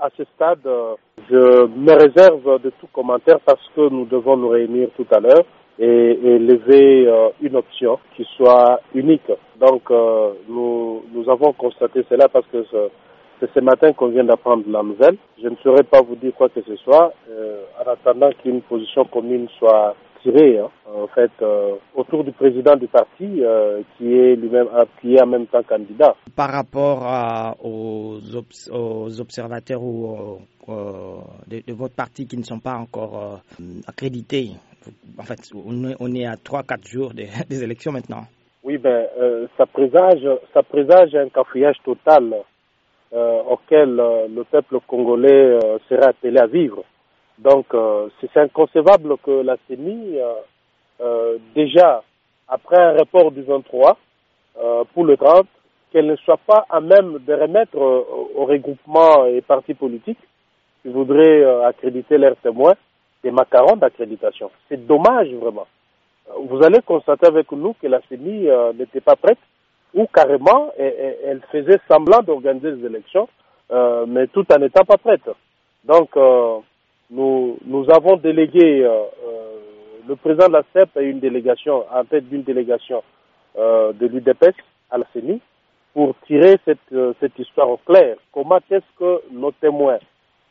à ce stade, je me réserve de tout commentaire parce que nous devons nous réunir tout à l'heure et, et lever une option qui soit unique. Donc, nous, nous avons constaté cela parce que c'est ce matin qu'on vient d'apprendre la nouvelle. Je ne saurais pas vous dire quoi que ce soit en attendant qu'une position commune soit hein, en fait, autour du président du parti qui est lui-même qui est en même temps candidat. Par rapport à, aux, aux, observateurs ou de, de, votre parti qui ne sont pas encore accrédités, en fait, on est à 3-4 jours des, des, élections maintenant. Oui, ben, euh, ça présage, ça présage un cafouillage total euh, auquel euh, le peuple congolais sera appelé à vivre. Donc, c'est inconcevable que la CENI, déjà après un report du 23 pour le 30, qu'elle ne soit pas à même de remettre au regroupement et partis politiques qui voudraient accréditer leurs témoins des macarons d'accréditation. C'est dommage vraiment. Vous allez constater avec nous que la CENI euh, n'était pas prête ou carrément elle, faisait semblant d'organiser des élections, euh, mais tout en n'étant pas prête. Donc euh, nous, nous avons délégué le président de la CEP et une délégation, en tête d'une délégation de l'UDPS à la CENI pour tirer cette, cette histoire au clair. Comment est-ce que nos témoins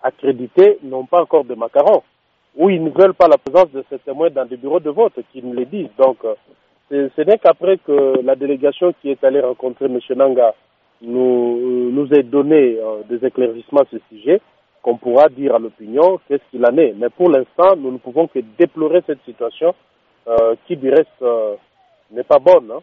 accrédités n'ont pas encore de macarons ou ils ne veulent pas la présence de ces témoins dans des bureaux de vote, qu'ils me le disent? Donc, ce n'est qu'après que la délégation qui est allée rencontrer M. Nanga nous, nous ait donné euh, des éclaircissements à ce sujet qu'on pourra dire à l'opinion qu'est-ce qu'il en est. Mais pour l'instant, nous ne pouvons que déplorer cette situation euh, qui, du reste, euh, n'est pas bonne. Hein.